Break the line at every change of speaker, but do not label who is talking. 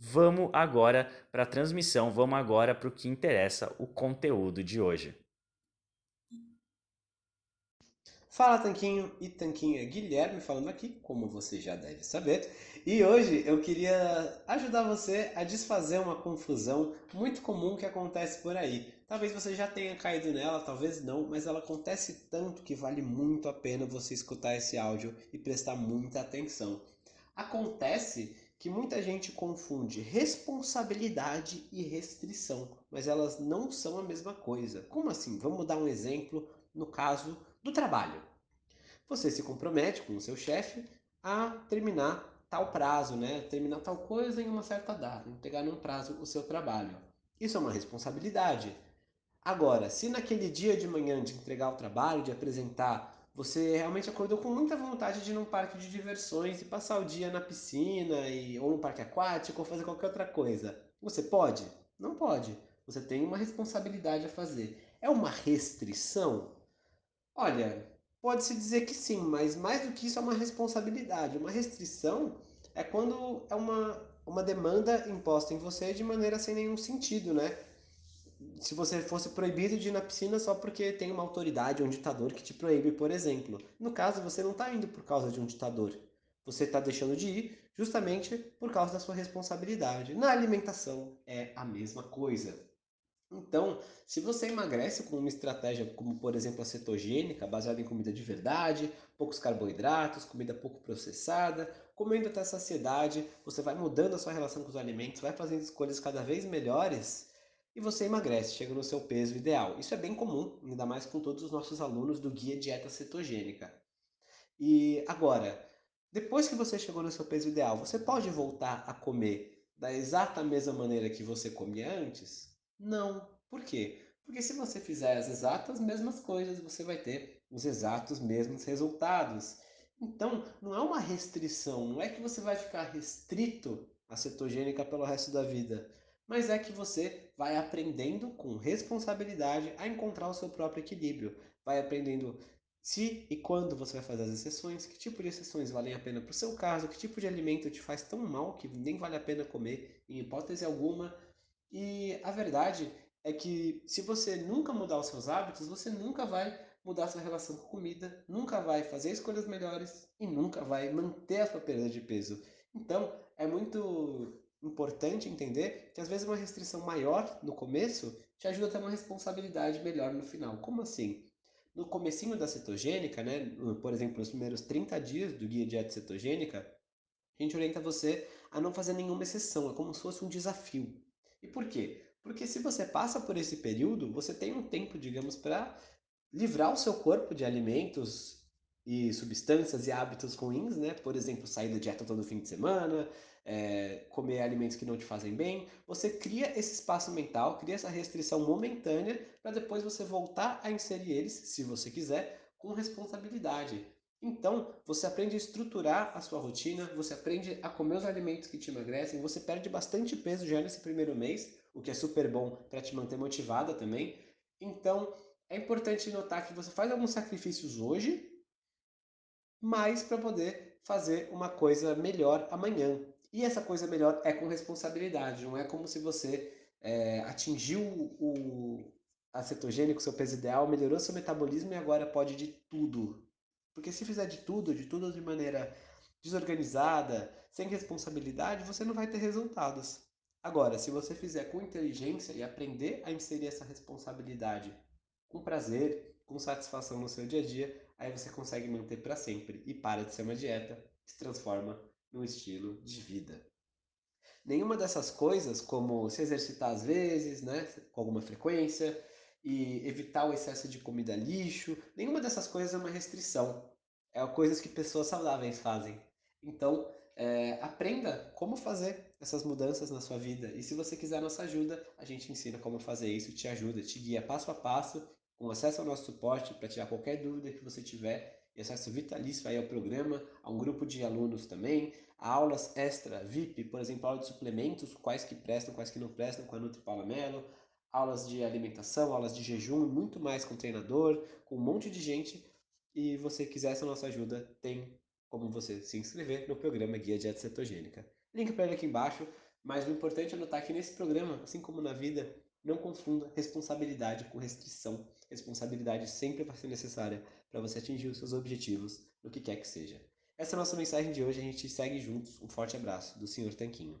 Vamos agora para a transmissão, vamos agora para o que interessa, o conteúdo de hoje.
Fala Tanquinho e Tanquinha Guilherme falando aqui, como você já deve saber. E hoje eu queria ajudar você a desfazer uma confusão muito comum que acontece por aí. Talvez você já tenha caído nela, talvez não, mas ela acontece tanto que vale muito a pena você escutar esse áudio e prestar muita atenção. Acontece que muita gente confunde responsabilidade e restrição, mas elas não são a mesma coisa. Como assim? Vamos dar um exemplo no caso do trabalho. Você se compromete com o seu chefe a terminar tal prazo, né? Terminar tal coisa em uma certa data, entregar num prazo o seu trabalho. Isso é uma responsabilidade. Agora, se naquele dia de manhã de entregar o trabalho, de apresentar você realmente acordou com muita vontade de ir num parque de diversões e passar o dia na piscina e, ou no parque aquático ou fazer qualquer outra coisa. Você pode? Não pode. Você tem uma responsabilidade a fazer. É uma restrição? Olha, pode-se dizer que sim, mas mais do que isso é uma responsabilidade. Uma restrição é quando é uma, uma demanda imposta em você de maneira sem nenhum sentido, né? Se você fosse proibido de ir na piscina só porque tem uma autoridade, um ditador que te proíbe, por exemplo. No caso, você não está indo por causa de um ditador. Você está deixando de ir justamente por causa da sua responsabilidade. Na alimentação é a mesma coisa. Então, se você emagrece com uma estratégia como, por exemplo, a cetogênica, baseada em comida de verdade, poucos carboidratos, comida pouco processada, comendo até saciedade, você vai mudando a sua relação com os alimentos, vai fazendo escolhas cada vez melhores, e você emagrece, chega no seu peso ideal. Isso é bem comum, ainda mais com todos os nossos alunos do Guia Dieta Cetogênica. E agora, depois que você chegou no seu peso ideal, você pode voltar a comer da exata mesma maneira que você comia antes? Não. Por quê? Porque se você fizer as exatas mesmas coisas, você vai ter os exatos mesmos resultados. Então, não é uma restrição, não é que você vai ficar restrito à cetogênica pelo resto da vida mas é que você vai aprendendo com responsabilidade a encontrar o seu próprio equilíbrio. Vai aprendendo se e quando você vai fazer as exceções, que tipo de exceções valem a pena para o seu caso, que tipo de alimento te faz tão mal que nem vale a pena comer, em hipótese alguma. E a verdade é que se você nunca mudar os seus hábitos, você nunca vai mudar sua relação com comida, nunca vai fazer escolhas melhores e nunca vai manter a sua perda de peso. Então, é muito importante entender que às vezes uma restrição maior no começo te ajuda a ter uma responsabilidade melhor no final. Como assim? No comecinho da cetogênica, né, por exemplo, nos primeiros 30 dias do guia dieta cetogênica, a gente orienta você a não fazer nenhuma exceção, é como se fosse um desafio. E por quê? Porque se você passa por esse período, você tem um tempo, digamos, para livrar o seu corpo de alimentos e substâncias e hábitos ruins, né? Por exemplo, sair da dieta todo fim de semana, é, comer alimentos que não te fazem bem. Você cria esse espaço mental, cria essa restrição momentânea para depois você voltar a inserir eles, se você quiser, com responsabilidade. Então, você aprende a estruturar a sua rotina, você aprende a comer os alimentos que te emagrecem, você perde bastante peso já nesse primeiro mês, o que é super bom para te manter motivada também. Então, é importante notar que você faz alguns sacrifícios hoje, mas para poder fazer uma coisa melhor amanhã. E essa coisa melhor é com responsabilidade, não é como se você é, atingiu o, a cetogênica, o seu peso ideal, melhorou seu metabolismo e agora pode de tudo porque se fizer de tudo, de tudo de maneira desorganizada, sem responsabilidade, você não vai ter resultados. Agora, se você fizer com inteligência e aprender a inserir essa responsabilidade com prazer, com satisfação no seu dia a dia, aí você consegue manter para sempre e para de ser uma dieta, se transforma num estilo de vida. Nenhuma dessas coisas, como se exercitar às vezes, né, com alguma frequência, e evitar o excesso de comida lixo. Nenhuma dessas coisas é uma restrição. É coisas que pessoas saudáveis fazem. Então, é, aprenda como fazer essas mudanças na sua vida. E se você quiser nossa ajuda, a gente ensina como fazer isso, te ajuda, te guia passo a passo, com acesso ao nosso suporte para tirar qualquer dúvida que você tiver, e acesso vitalício aí ao programa, a um grupo de alunos também, a aulas extra VIP, por exemplo, aula de suplementos, quais que prestam, quais que não prestam, com a Nutri Paula Mello, aulas de alimentação, aulas de jejum e muito mais com treinador, com um monte de gente. E você quiser essa nossa ajuda, tem como você se inscrever no programa Guia Dieta Cetogênica. Link para ele aqui embaixo, mas o importante é notar que nesse programa, assim como na vida, não confunda responsabilidade com restrição. Responsabilidade sempre vai ser necessária para você atingir os seus objetivos, no que quer que seja. Essa é a nossa mensagem de hoje, a gente segue juntos. Um forte abraço do Sr. Tanquinho.